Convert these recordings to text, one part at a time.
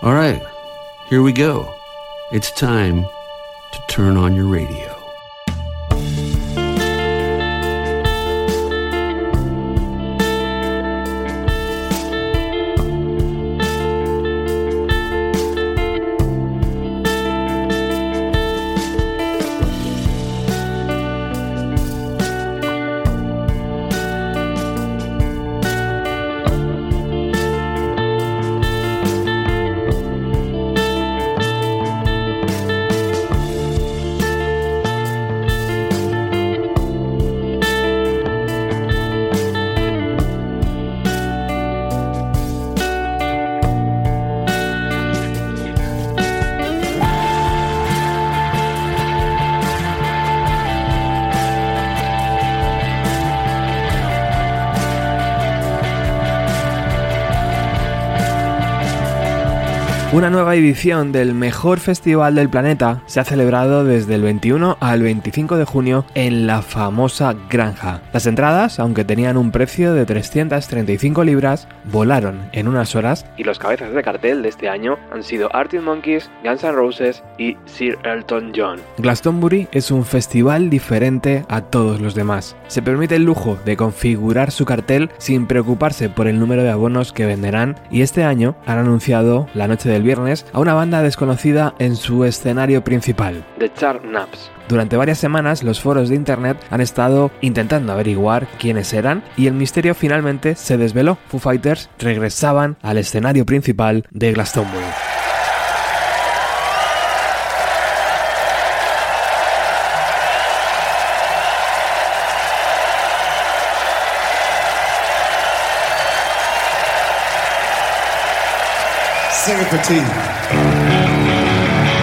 All right, here we go. It's time to turn on your radio. Una nueva edición del mejor festival del planeta se ha celebrado desde el 21 al 25 de junio en la famosa granja. Las entradas, aunque tenían un precio de 335 libras, volaron en unas horas y los cabezas de cartel de este año han sido Arctic Monkeys, Guns N' Roses y Sir Elton John. Glastonbury es un festival diferente a todos los demás. Se permite el lujo de configurar su cartel sin preocuparse por el número de abonos que venderán y este año han anunciado la noche de el viernes a una banda desconocida en su escenario principal, The Char Naps. Durante varias semanas los foros de internet han estado intentando averiguar quiénes eran y el misterio finalmente se desveló. Foo Fighters regresaban al escenario principal de Glastonbury.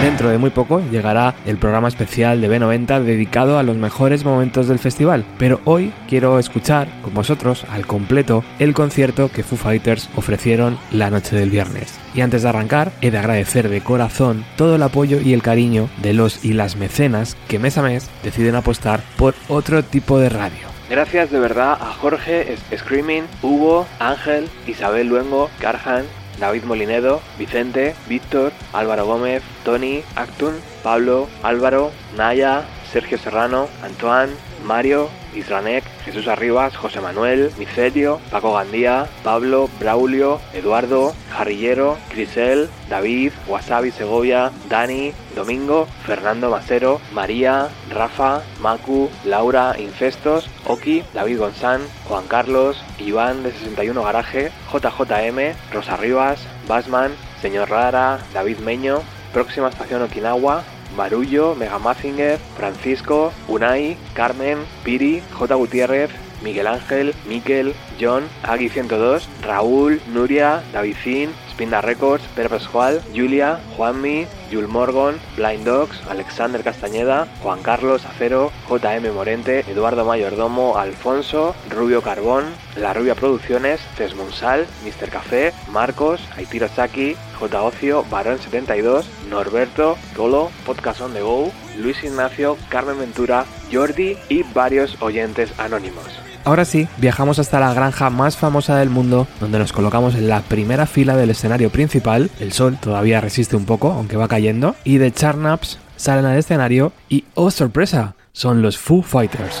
Dentro de muy poco llegará el programa especial de B90 dedicado a los mejores momentos del festival, pero hoy quiero escuchar con vosotros al completo el concierto que Foo Fighters ofrecieron la noche del viernes. Y antes de arrancar, he de agradecer de corazón todo el apoyo y el cariño de los y las mecenas que mes a mes deciden apostar por otro tipo de radio. Gracias de verdad a Jorge, Screaming, Hugo, Ángel, Isabel Luengo, Carhan, David Molinedo, Vicente, Víctor, Álvaro Gómez, Tony, Actun, Pablo, Álvaro, Naya, Sergio Serrano, Antoine, Mario, Isranek, Jesús Arribas, José Manuel, Micelio, Paco Gandía, Pablo, Braulio, Eduardo, Jarrillero, Crisel, David, Wasabi Segovia, Dani, Domingo, Fernando Macero, María, Rafa, Macu, Laura, Infestos, Oki, David Gonzán, Juan Carlos, Iván de 61 Garaje, JJM, Rosa Rivas, Basman, Señor Rara, David Meño, Próxima Estación Okinawa, Marullo, Mega Mazinger, Francisco, Unai, Carmen, Piri, J. Gutiérrez, Miguel Ángel, Miquel, John, Agui 102, Raúl, Nuria, Davidín, Spinda Records, Pedro Pascual, Julia, Juanmi, Jul Morgan, Blind Dogs, Alexander Castañeda, Juan Carlos Acero, JM Morente, Eduardo Mayordomo, Alfonso, Rubio Carbón, La Rubia Producciones, Tesmonsal, Mr. Café, Marcos, Aitiro Saki, J. Ocio, Barón 72, Norberto, Tolo, Podcast on the Go, Luis Ignacio, Carmen Ventura, Jordi y varios oyentes anónimos. Ahora sí, viajamos hasta la granja más famosa del mundo, donde nos colocamos en la primera fila del escenario principal. El sol todavía resiste un poco, aunque va cayendo. Y de Charnaps salen al escenario y, ¡oh sorpresa! Son los Foo Fighters.